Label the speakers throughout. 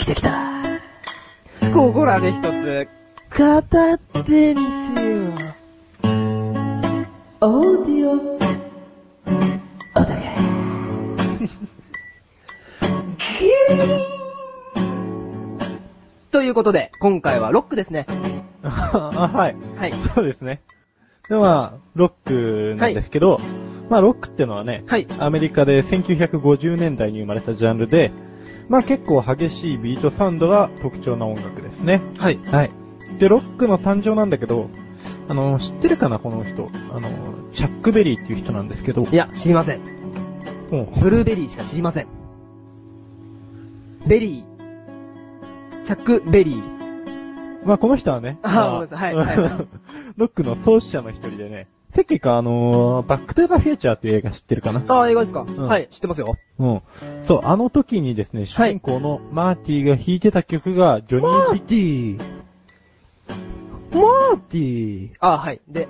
Speaker 1: きてきた。
Speaker 2: ここらで一つ、
Speaker 1: 片手にしよう。オーディオ、お互い。
Speaker 2: ということで、今回はロックですね。
Speaker 3: あ、はい。
Speaker 2: はい。
Speaker 3: そうですね。で、まあ、ロックなんですけど、まあ、ロックってのはね、
Speaker 2: はい。
Speaker 3: アメリカで1950年代に生まれたジャンルで、まあ結構激しいビートサウンドが特徴な音楽ですね。
Speaker 2: はい。
Speaker 3: はい。で、ロックの誕生なんだけど、あの、知ってるかな、この人？あの、チャックベリーっていう人なんですけど。
Speaker 2: いや、知りません。
Speaker 3: うん
Speaker 2: ブルーベリーしか知りません。ベリー。チャック・ベリー。
Speaker 3: まあこの人はね、
Speaker 2: あ
Speaker 3: ま
Speaker 2: ごめんなさいはいはい
Speaker 3: ロックの創始者の一人でね、さっきかあのーバックトゥザフューチャーっていう映画知ってるかな？
Speaker 2: ああ、映画ですか、
Speaker 3: ん
Speaker 2: はい、知ってますよ。
Speaker 3: うん。そう、あの時にですね、主人公のマーティが弾いてた曲が、ジョニー・ビ
Speaker 2: ティー。マーティー。あはい。で、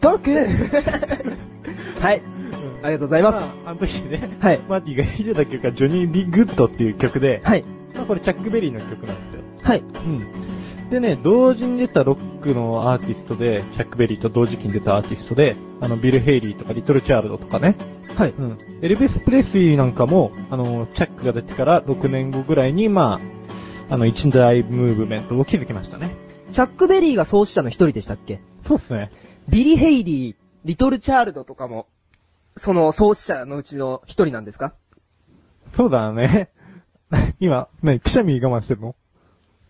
Speaker 3: ドク
Speaker 2: はい。ありがとうございます。
Speaker 3: あの時ね、
Speaker 2: はい。
Speaker 3: マーティが弾いてた曲がジョニー・ビ・グッドっていう曲で、
Speaker 2: はい。
Speaker 3: まあこれチャックベリーの曲なんですよ。
Speaker 2: はい。
Speaker 3: うん。でね、同時に出たロックのアーティストで、チャックベリーと同時期に出たアーティストで、あの、ビル・ヘイリーとかリトル・リチャードとかね。
Speaker 2: はい。
Speaker 3: うん。エルビス・プレスリーなんかも、あの、チャックが出てから6年後ぐらいに、まあ、あの、一大ムーブメントを築きましたね。
Speaker 2: チャック・ベリーが創始者の一人でしたっけ？
Speaker 3: そうっすね。
Speaker 2: ビリ・ヘイリー、リトル・チャールドとかも、その創始者のうちの一人なんですか？
Speaker 3: そうだね。今、何？くしゃみ我慢してるの？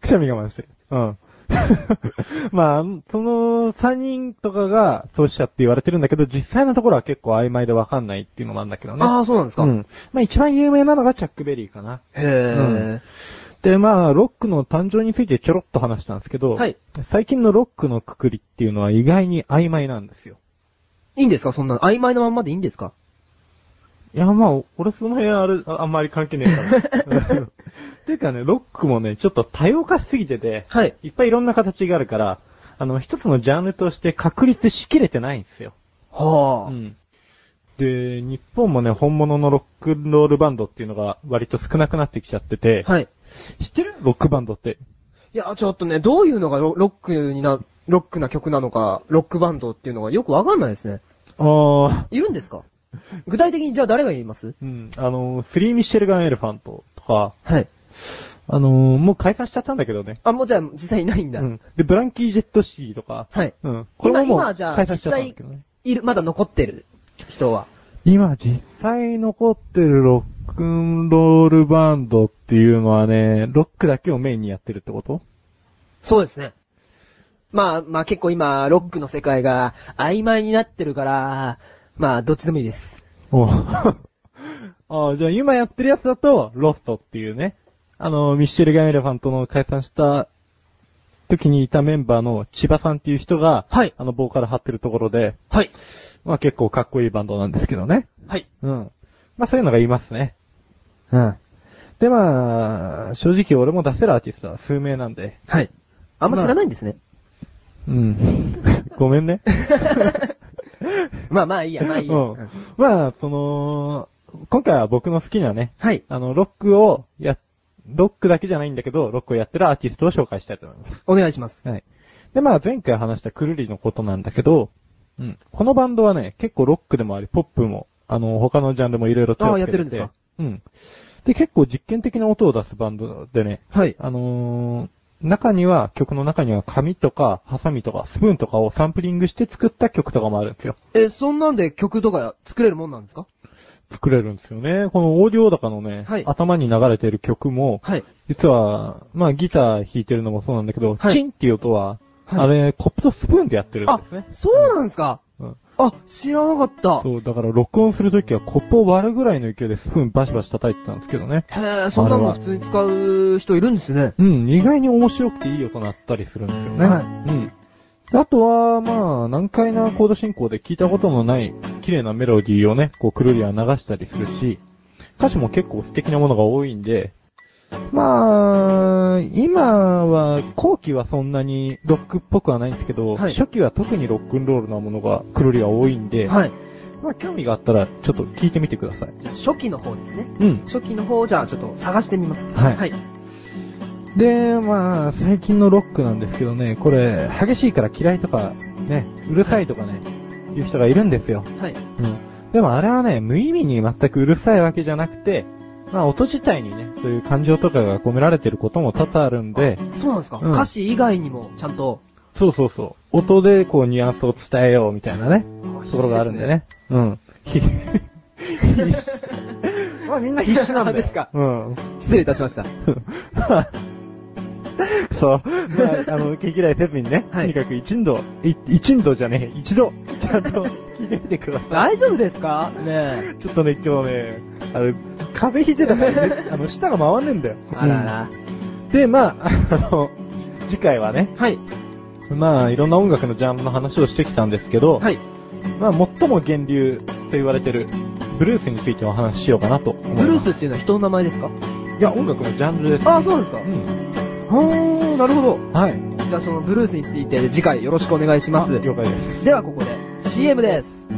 Speaker 3: くしゃみ我慢してる。うん。まあ、その3人とかが創始者って言われてるんだけど、実際のところは結構曖昧でわかんないっていうのもあるんだけどね。
Speaker 2: ああ、そうなんですか、
Speaker 3: うん。まあ一番有名なのがチャックベリーかな。
Speaker 2: へ
Speaker 3: で、まあ、ロックの誕生についてちょろっと話したんですけど、
Speaker 2: はい。
Speaker 3: 最近のロックのくくりっていうのは意外に曖昧なんですよ。
Speaker 2: いいんですか？そんな、曖昧なまんまでいいんですか？
Speaker 3: いや、まあ、俺その辺あれ、ああんまり関係ねえから。ていうかね、ロックもね、ちょっと多様化しすぎてて、
Speaker 2: はい。
Speaker 3: いっぱいいろんな形があるから、あの、一つのジャンルとして確立しきれてないんですよ。
Speaker 2: はあ。
Speaker 3: うん。で、日本もね、本物のロックンロールバンドっていうのが割と少なくなってきちゃってて、
Speaker 2: はい。
Speaker 3: 知ってる？ロックバンドって。
Speaker 2: いや、ちょっとね、どういうのがロロックにな、ロックな曲なのか、ロックバンドっていうのがよくわかんないですね。
Speaker 3: あー、
Speaker 2: いるんですか？具体的にじゃあ誰が言います？
Speaker 3: うん、あの、フリーミッシェルガンエレファントとか、
Speaker 2: はい。
Speaker 3: あのーもう解散しちゃったんだけどね。
Speaker 2: あ、もうじゃあ実際いないんだ。
Speaker 3: うん。で、ブランキー・ジェット・シーとか、
Speaker 2: はい。
Speaker 3: うん。これもも
Speaker 2: 今今じゃあ
Speaker 3: う解散しちゃったんだけどね。
Speaker 2: いる、まだ残ってる人は。
Speaker 3: 今実際残ってるロックンロールバンドっていうのはね、ロックだけをメインにやってるってこと？
Speaker 2: そうですね。まあ、まあ結構今、ロックの世界が曖昧になってるから、まあ、どっちでもいいです。
Speaker 3: お ああ、じゃあ今やってるやつだと、ロストっていうね。あの、ミッシェル・ガン・エレファントの解散した時にいたメンバーの千葉さんっていう人が、
Speaker 2: はい。
Speaker 3: あの、ボーカル張ってるところで、
Speaker 2: はい。
Speaker 3: まあ結構かっこいいバンドなんですけどね。
Speaker 2: はい。
Speaker 3: うん。まあそういうのがいますね。うん。でまあ、正直俺も出せるアーティストは数名なんで。
Speaker 2: はい。あんま知らないんですね。
Speaker 3: うん。ごめんね。
Speaker 2: まあまあいいや、まあいいや。
Speaker 3: うん。まあ、その、今回は僕の好きなね、
Speaker 2: はい。
Speaker 3: あの、ロックをや、ロックだけじゃないんだけど、ロックをやってるアーティストを紹介したいと思います。
Speaker 2: お願いします。
Speaker 3: はい。で、まあ前回話したクルリのことなんだけど、うん。このバンドはね、結構ロックでもあり、ポップも、あの、他のジャンルもいろいろ手をつけて
Speaker 2: あやってるんですか？
Speaker 3: うん。で、結構実験的な音を出すバンドでね、
Speaker 2: はい。
Speaker 3: あのー中には、曲の中には紙とか、ハサミとか、スプーンとかをサンプリングして作った曲とかもあるんですよ。
Speaker 2: え、そんなんで曲とか作れるもんなんですか？
Speaker 3: 作れるんですよね。このオーディオ高のね、
Speaker 2: はい
Speaker 3: 頭に流れてる曲も、
Speaker 2: はい。
Speaker 3: 実は、まあギター弾いてるのもそうなんだけど、
Speaker 2: はい
Speaker 3: チンっていう音は、
Speaker 2: はい
Speaker 3: あれ、コップとスプーンでやってるん
Speaker 2: あ
Speaker 3: ですね。、
Speaker 2: そうなんですか？
Speaker 3: うん
Speaker 2: あ、知らなかった。
Speaker 3: そう、だから録音するときはコップを割るぐらいの勢いでスプーンバシバシ叩いてたんですけどね。
Speaker 2: へえ、そんなの普通に使う人いるんですね。
Speaker 3: うん、意外に面白くていい音鳴ったりするんですよね。
Speaker 2: はい
Speaker 3: うん。であとは、まあ、難解なコード進行で聞いたことのない綺麗なメロディーをね、こう、くるりは流したりするし、歌詞も結構素敵なものが多いんで、まあ、今は、後期はそんなにロックっぽくはないんですけど、
Speaker 2: はい
Speaker 3: 初期は特にロックンロールなものが、くるりは多いんで、
Speaker 2: はい。
Speaker 3: まあ、興味があったら、ちょっと聞いてみてください。
Speaker 2: じゃあ初期の方ですね。
Speaker 3: うん。
Speaker 2: 初期の方をじゃあちょっと探してみます。
Speaker 3: はい
Speaker 2: はい。
Speaker 3: で、まあ、最近のロックなんですけどね、これ、激しいから嫌いとか、ね、うるさいとかね、いう人がいるんですよ。
Speaker 2: はい。
Speaker 3: うん。でもあれはね、無意味に全くうるさいわけじゃなくて、まあ音自体にね、そういう感情とかが込められてることも多々あるんで、
Speaker 2: そうなんですか、
Speaker 3: うん
Speaker 2: 歌詞以外にもちゃんと？
Speaker 3: そうそうそう。音でこうニュアンスを伝えようみたいなね、ところがあるんでね。うん。ひ、まあみんな必死なん。
Speaker 2: ですか？
Speaker 3: うん。
Speaker 2: 失礼いたしました。
Speaker 3: そう。まあ、あの、毛嫌いせずにね、
Speaker 2: はい
Speaker 3: とにかく一度、い一度じゃねえ、一度、ちゃんと聞いてみてください。
Speaker 2: 大丈夫ですか？ね
Speaker 3: ちょっとね、今日ね、あの、風邪ひいてたからね、あの、舌が回んねえんだよ。
Speaker 2: あらら。
Speaker 3: うんで、まあ、あの、次回はね、
Speaker 2: はい。
Speaker 3: まあ、いろんな音楽のジャンルの話をしてきたんですけど、
Speaker 2: はい。
Speaker 3: まあ、最も源流と言われてる、ブルースについてお話ししようかなと思います。
Speaker 2: ブルースっていうのは人の名前ですか？
Speaker 3: いや、音楽のジャンルです。
Speaker 2: ああ、そうですか？
Speaker 3: うん。
Speaker 2: ほー、なるほど。
Speaker 3: はい。
Speaker 2: じゃあそのブルースについて次回よろしくお願いします
Speaker 3: あ。了解です。
Speaker 2: ではここで CM です。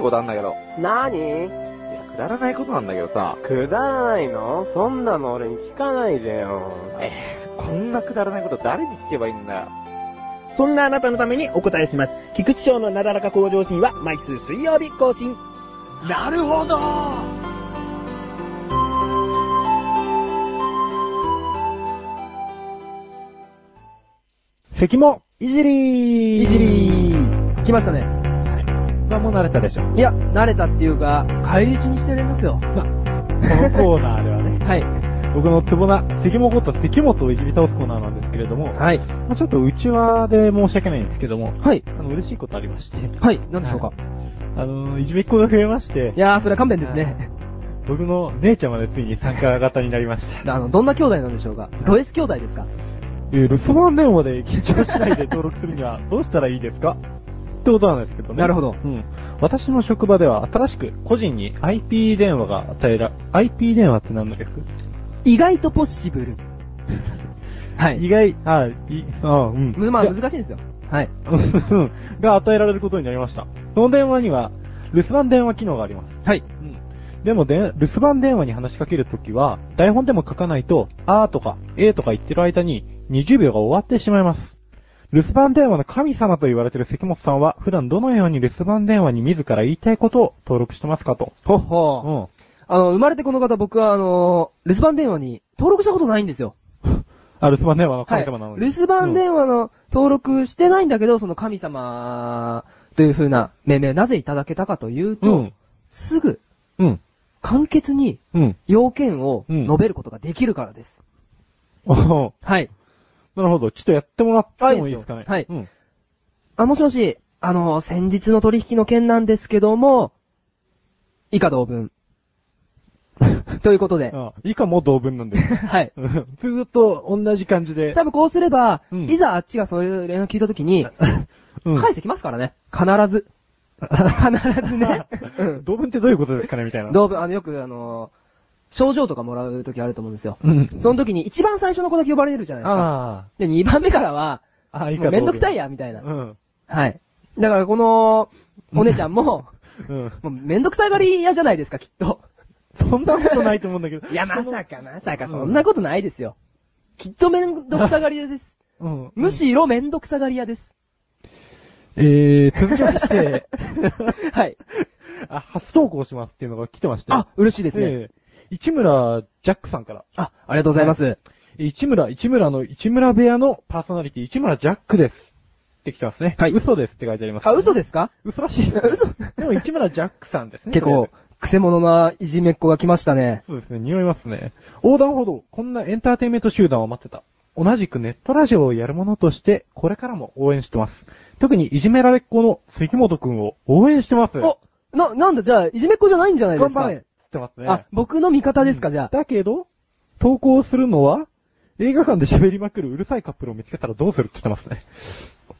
Speaker 4: ないことあんだけど。
Speaker 2: なに
Speaker 4: いや、くだらないことなんだけどさ。
Speaker 2: くだらないの？そんなの俺に聞かないでよ。
Speaker 4: えー、こんなくだらないこと誰に聞けばいいんだよ。
Speaker 5: そんなあなたのためにお答えします。菊池賞のなだらか向上心は毎週水曜日更新。
Speaker 2: なるほど
Speaker 3: 関も、いじりー
Speaker 2: いじりー。来ましたね。
Speaker 3: まあ、もう慣れたでしょ。
Speaker 2: いや、慣れたっていうか、帰り討ちにしてやりますよ。
Speaker 3: このコーナーではね、
Speaker 2: はい。
Speaker 3: 僕のツボな、関もこと関本をいじり倒すコーナーなんですけれども、
Speaker 2: はい。
Speaker 3: まあ、ちょっと内輪で申し訳ないんですけども、
Speaker 2: はい。
Speaker 3: あの、嬉しいことありまして、
Speaker 2: はい。何でしょうか？
Speaker 3: はいあの、いじめっ子が増えまして
Speaker 2: い、やー、それは勘弁ですね。
Speaker 3: 僕の姉ちゃんまでついに参加型になりました。
Speaker 2: あの、どんな兄弟なんでしょうか？ド S 兄弟ですか？
Speaker 3: えー留守番電話で緊張しないで登録するにはどうしたらいいですか？ってことなんですけどね。
Speaker 2: なるほど
Speaker 3: うん。私の職場では新しく個人に IP 電話が与えら、IP 電話って何の略？
Speaker 2: 意外とポッシブル。はい。
Speaker 3: 意外、あ、い、あ、うん。
Speaker 2: まあ難しいんですよ。はい。
Speaker 3: うん が与えられることになりました。その電話には、留守番電話機能があります。
Speaker 2: はい。
Speaker 3: うん。でもで、留守番電話に話しかけるときは、台本でも書かないと、あーとか、えーとか言ってる間に、20秒が終わってしまいます。留守番電話の神様と言われている関本さんは、普段どのように留守番電話に自ら言いたいことを登録してますかと。
Speaker 2: ほっ
Speaker 3: う
Speaker 2: ほー。
Speaker 3: ん。
Speaker 2: あの、生まれてこの方、僕はあの、留守番電話に登録したことないんですよ。
Speaker 3: あ、留守番電話の
Speaker 2: はい。
Speaker 3: 神様なのに。
Speaker 2: 留守番電話の登録してないんだけど、その神様という風な命名なぜいただけたかというと、
Speaker 3: うん。
Speaker 2: すぐ
Speaker 3: うん。
Speaker 2: 簡潔に
Speaker 3: うん。
Speaker 2: 要件を
Speaker 3: うん
Speaker 2: 述べることができるからです。
Speaker 3: おー
Speaker 2: はい。
Speaker 3: なるほど。ちょっとやってもらってもいいですかね。
Speaker 2: はい
Speaker 3: うん。
Speaker 2: あ、もしもし、あの、先日の取引の件なんですけども、以下同文。ということで。
Speaker 3: あ以下も同文なんで。
Speaker 2: はい。
Speaker 3: うんずーっと同じ感じで。
Speaker 2: 多分こうすれば、
Speaker 3: うん
Speaker 2: いざあっちがそういう連絡聞いたときに、
Speaker 3: うん
Speaker 2: 返してきますからね。必ず。必ずね。うん
Speaker 3: 同文ってどういうことですかねみたいな。
Speaker 2: 動物、あの、よくあの、症状とかもらうときあると思うんですよ。
Speaker 3: うん。
Speaker 2: その時に一番最初の子だけ呼ばれるじゃないですか。
Speaker 3: あ
Speaker 2: で、二番目からは、
Speaker 3: あ。あ、いい
Speaker 2: も
Speaker 3: か
Speaker 2: うめんどくさい
Speaker 3: や。
Speaker 2: や、みたいな。
Speaker 3: うん。
Speaker 2: はい。だからこの、お姉ちゃんも、
Speaker 3: うん。
Speaker 2: もうめんどくさがり屋じゃないですか、きっと。
Speaker 3: そんなことないと思うんだけど。
Speaker 2: いや、まさか、まさか、そんなことないですよ。きっとめんどくさがり屋です。
Speaker 3: うん。
Speaker 2: むしろめんどくさがり屋です。
Speaker 3: えー、続きまして、
Speaker 2: はい。
Speaker 3: あ、初投稿しますっていうのが来てまして。
Speaker 2: あ、嬉しいですね。
Speaker 3: えー市村ジャックさんから。
Speaker 2: あ、ありがとうございます。
Speaker 3: え市村、市村の市村部屋のパーソナリティ、市村ジャックです。って来てますね。
Speaker 2: はい
Speaker 3: 嘘ですって書いてあります、
Speaker 2: あ、嘘ですか？
Speaker 3: 嘘らしいです、
Speaker 2: 嘘
Speaker 3: でも市村ジャックさんですね。
Speaker 2: 結構くせ者ないじめっ子が来ましたね。
Speaker 3: そうですね、匂いますね。横断歩道、こんなエンターテインメント集団を待ってた。同じくネットラジオをやる者として、これからも応援してます。特にいじめられっ子の関本くんを応援してます。
Speaker 2: おな、なんだ、じゃあ、いじめっ子じゃないんじゃないですか？
Speaker 3: 頑張れってますね。
Speaker 2: あ、僕の味方ですか、じゃあ。
Speaker 3: だけど、投稿するのは、映画館で喋りまくるうるさいカップルを見つけたらどうするって言ってますね。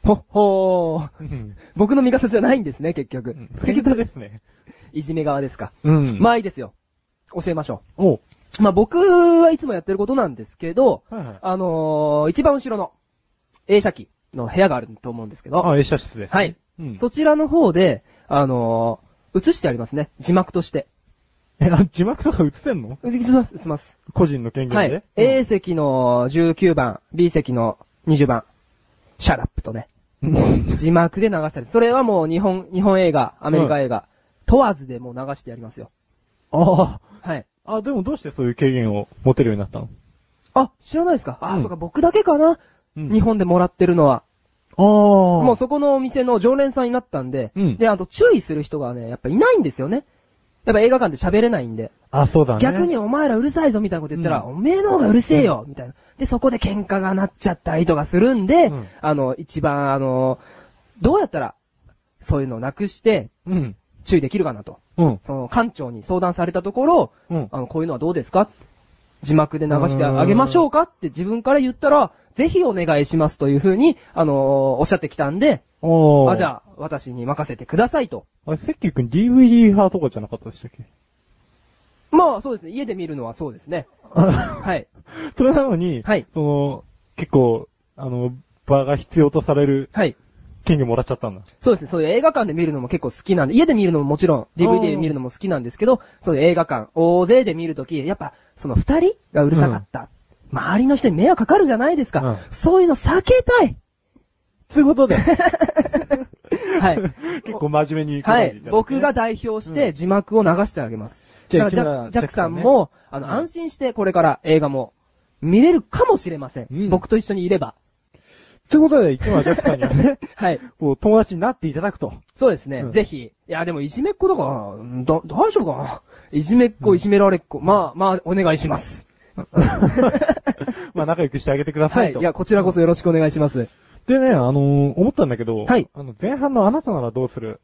Speaker 2: ほっほー。
Speaker 3: うん。
Speaker 2: 僕の味方じゃないんですね、結局。
Speaker 3: 結局ですね。
Speaker 2: いじめ側ですか。
Speaker 3: うん
Speaker 2: まあいいですよ。教えましょ
Speaker 3: おう
Speaker 2: まあ僕はいつもやってることなんですけど、
Speaker 3: はいはい。
Speaker 2: あのー一番後ろの映写機の部屋があると思うんですけど、
Speaker 3: あ、映写室です、ね。
Speaker 2: はい。
Speaker 3: うん。
Speaker 2: そちらの方で、あのー映してありますね。字幕として。
Speaker 3: え、あ、字幕とか映せんの？
Speaker 2: 映します、映します。
Speaker 3: 個人の権限で、
Speaker 2: はい。A 席の19番、B 席の20番、 shut up とね、
Speaker 3: うん
Speaker 2: 字幕で流したり。それはもう日本、日本映画、アメリカ映画、問わずでもう流してやりますよ。
Speaker 3: あ
Speaker 2: はい。
Speaker 3: あ。あ、でもどうしてそういう権限を持てるようになったの？
Speaker 2: あ、知らないですか？あ、
Speaker 3: うん
Speaker 2: そうか、僕だけかな、
Speaker 3: うん
Speaker 2: 日本でもらってるのは。
Speaker 3: ああ。
Speaker 2: もうそこのお店の常連さんになったんで、
Speaker 3: うん
Speaker 2: で、あと注意する人がね、やっぱいないんですよね。やっぱ映画館で喋れないんで。
Speaker 3: あ、そうだね。
Speaker 2: 逆にお前らうるさいぞみたいなこと言ったら、
Speaker 3: うん
Speaker 2: おめえの方がうるせえよみたいな。で、そこで喧嘩がなっちゃったりとかするんで、
Speaker 3: うん
Speaker 2: あの、一番あの、どうやったら、そういうのをなくして、
Speaker 3: うん。
Speaker 2: 注意できるかなと。
Speaker 3: うん。
Speaker 2: その、館長に相談されたところ、
Speaker 3: うん。
Speaker 2: あの、こういうのはどうですか？字幕で流してあげましょうか？って自分から言ったら、ぜひお願いしますというふうに、あのーおっしゃってきたんで、
Speaker 3: おー。
Speaker 2: あ、じゃあ、私に任せてくださいと。
Speaker 3: あれ、セッキー君 DVD 派とかじゃなかったでしたっけ？
Speaker 2: まあ、そうですね。家で見るのはそうですね。はい。
Speaker 3: それなのに、
Speaker 2: はい
Speaker 3: その、結構、あの、場が必要とされる
Speaker 2: はい。
Speaker 3: 権限もらっちゃったんだ。
Speaker 2: そうですね。そういう映画館で見るのも結構好きなんで、家で見るのももちろん DVD で見るのも好きなんですけど、そういう映画館、大勢で見るとき、やっぱ、その二人がうるさかった。周りの人に迷惑かかるじゃないですか。
Speaker 3: うん
Speaker 2: そういうの避けたい。
Speaker 3: そういうことで。
Speaker 2: はい。
Speaker 3: 結構真面目に、
Speaker 2: はい。僕が、代表して字幕を流してあげます。
Speaker 3: じゃあ
Speaker 2: だからジャックさんも、あの、
Speaker 3: うん
Speaker 2: 安心してこれから映画も見れるかもしれません。
Speaker 3: うん
Speaker 2: 僕と一緒にいれば。
Speaker 3: ということで、一番ジャックさんにはね、
Speaker 2: はい。
Speaker 3: こう、友達になっていただくと。
Speaker 2: そうですね。
Speaker 3: うん
Speaker 2: ぜひ。いや、でもいじめっ子だから、うんだ、大丈夫かな？いじめっ子、いじめられっ子。まあ、まあ、お願いします。
Speaker 3: まあ、仲良くしてあげてくださと。
Speaker 2: はいい。いや、こちらこそよろしくお願いします。
Speaker 3: でね、あのー思ったんだけど、
Speaker 2: はい
Speaker 3: あの、前半のあなたならどうする？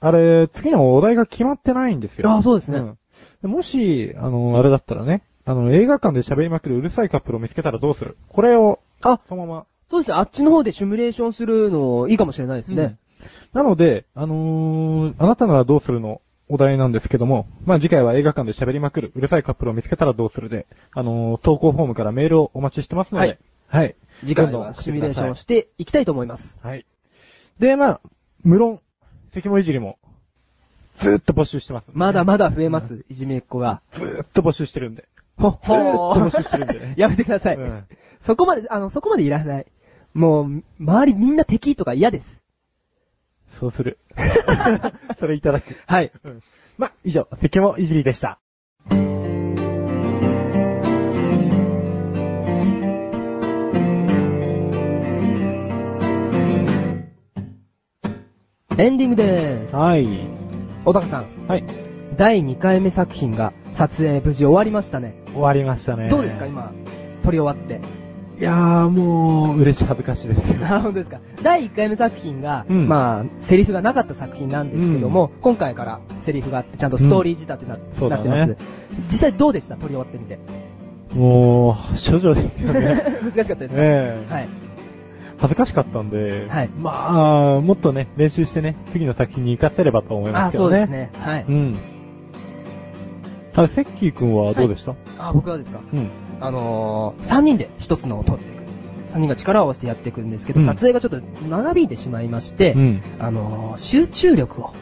Speaker 3: あれ、次のお題が決まってないんですよ。
Speaker 2: あそうですね
Speaker 3: んでもし、あのーあれだったらね、あの、映画館で喋りまくるうるさいカップルを見つけたらどうする？これを、
Speaker 2: あ、
Speaker 3: そのまま。
Speaker 2: そうですね。あっちの方でシミュレーションするのいいかもしれないですね。
Speaker 3: なので、あのーあなたならどうするの？お題なんですけども、まあ次回は映画館で喋りまくるうるさいカップルを見つけたらどうするで、あのー投稿フォームからメールをお待ちしてますので、
Speaker 2: はい。
Speaker 3: はい。
Speaker 2: 次回
Speaker 3: どんどん送って
Speaker 2: はシミュレーションを
Speaker 3: く
Speaker 2: していきたいと思います。
Speaker 3: はい。で、まあ、無論、関もいじりも、ずーっと募集してます、
Speaker 2: まだまだ増えます、いじめっ子が。
Speaker 3: ずーっと募集してるんで。
Speaker 2: ほ
Speaker 3: ずーっと募集してるんでね
Speaker 2: やめてください。
Speaker 3: うん
Speaker 2: そこまで、あの、そこまでいらない。もう、周りみんな敵とか嫌です。
Speaker 3: そうする。それいただく。
Speaker 2: はい。
Speaker 3: うん。まあ、以上、関もいじりでした。
Speaker 2: エンディングでーす。
Speaker 3: はい。
Speaker 2: 小高さん、
Speaker 3: はい。
Speaker 2: 第2回目作品が撮影無事終わりましたね。
Speaker 3: 終わりましたね。
Speaker 2: どうですか、今、撮り終わって？
Speaker 3: いやー、もう、嬉しい恥ずかしいですよ。
Speaker 2: あ、本当ですか。第1回目作品が、
Speaker 3: うん
Speaker 2: まあ、セリフがなかった作品なんですけども、今回からセリフがあって、ちゃんとストーリー仕立てな,、
Speaker 3: そうだね
Speaker 2: なってます。実際どうでした？撮り終わってみて。
Speaker 3: もう、少女ですよね。
Speaker 2: 難しかったですか、
Speaker 3: ええ
Speaker 2: はい。
Speaker 3: 恥ずかしかったんで、
Speaker 2: はい
Speaker 3: まあ、もっとね、練習してね、次の作品に活かせればと思いま
Speaker 2: あ、
Speaker 3: すけどね。
Speaker 2: そうです。ね。はい。
Speaker 3: うん。あれ、セッキー君はどうでした、
Speaker 2: あ、僕はですか？
Speaker 3: うん。
Speaker 2: あのー、3人で1つのを撮っていく。3人が力を合わせてやっていくんですけど、
Speaker 3: うん
Speaker 2: 撮影がちょっと長引いてしまいまして、
Speaker 3: うん。
Speaker 2: あのー、集中力を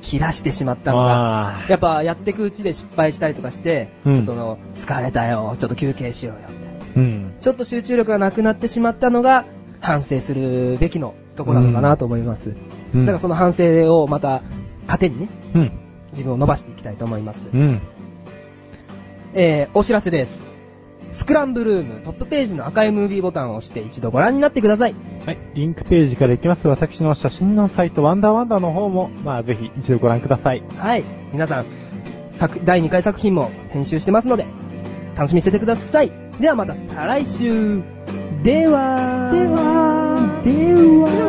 Speaker 2: 切らしてしまったのが、
Speaker 3: あ
Speaker 2: やっぱやっていくうちで失敗したりとかして、
Speaker 3: うん
Speaker 2: ちょっとあの、疲れたよ、ちょっと休憩しようよ、みたいな。
Speaker 3: ーうん。
Speaker 2: ちょっと集中力がなくなってしまったのが、反省するべきのところなのかなと思います。
Speaker 3: うん
Speaker 2: だからその反省をまた、糧にね、
Speaker 3: うん。
Speaker 2: 自分を伸ばしていきたいと思います。
Speaker 3: うん。
Speaker 2: えー、お知らせです。スクランブルームトップページの赤いムービーボタンを押して一度ご覧になってください。
Speaker 3: はい。リンクページから行きます。私の写真のサイト、ワンダーワンダーの方も、まあ、ぜひ一度ご覧ください。
Speaker 2: はい。皆さん、作、第2回作品も編集してますので、楽しみにしててください。ではまた再来週。では、では、では、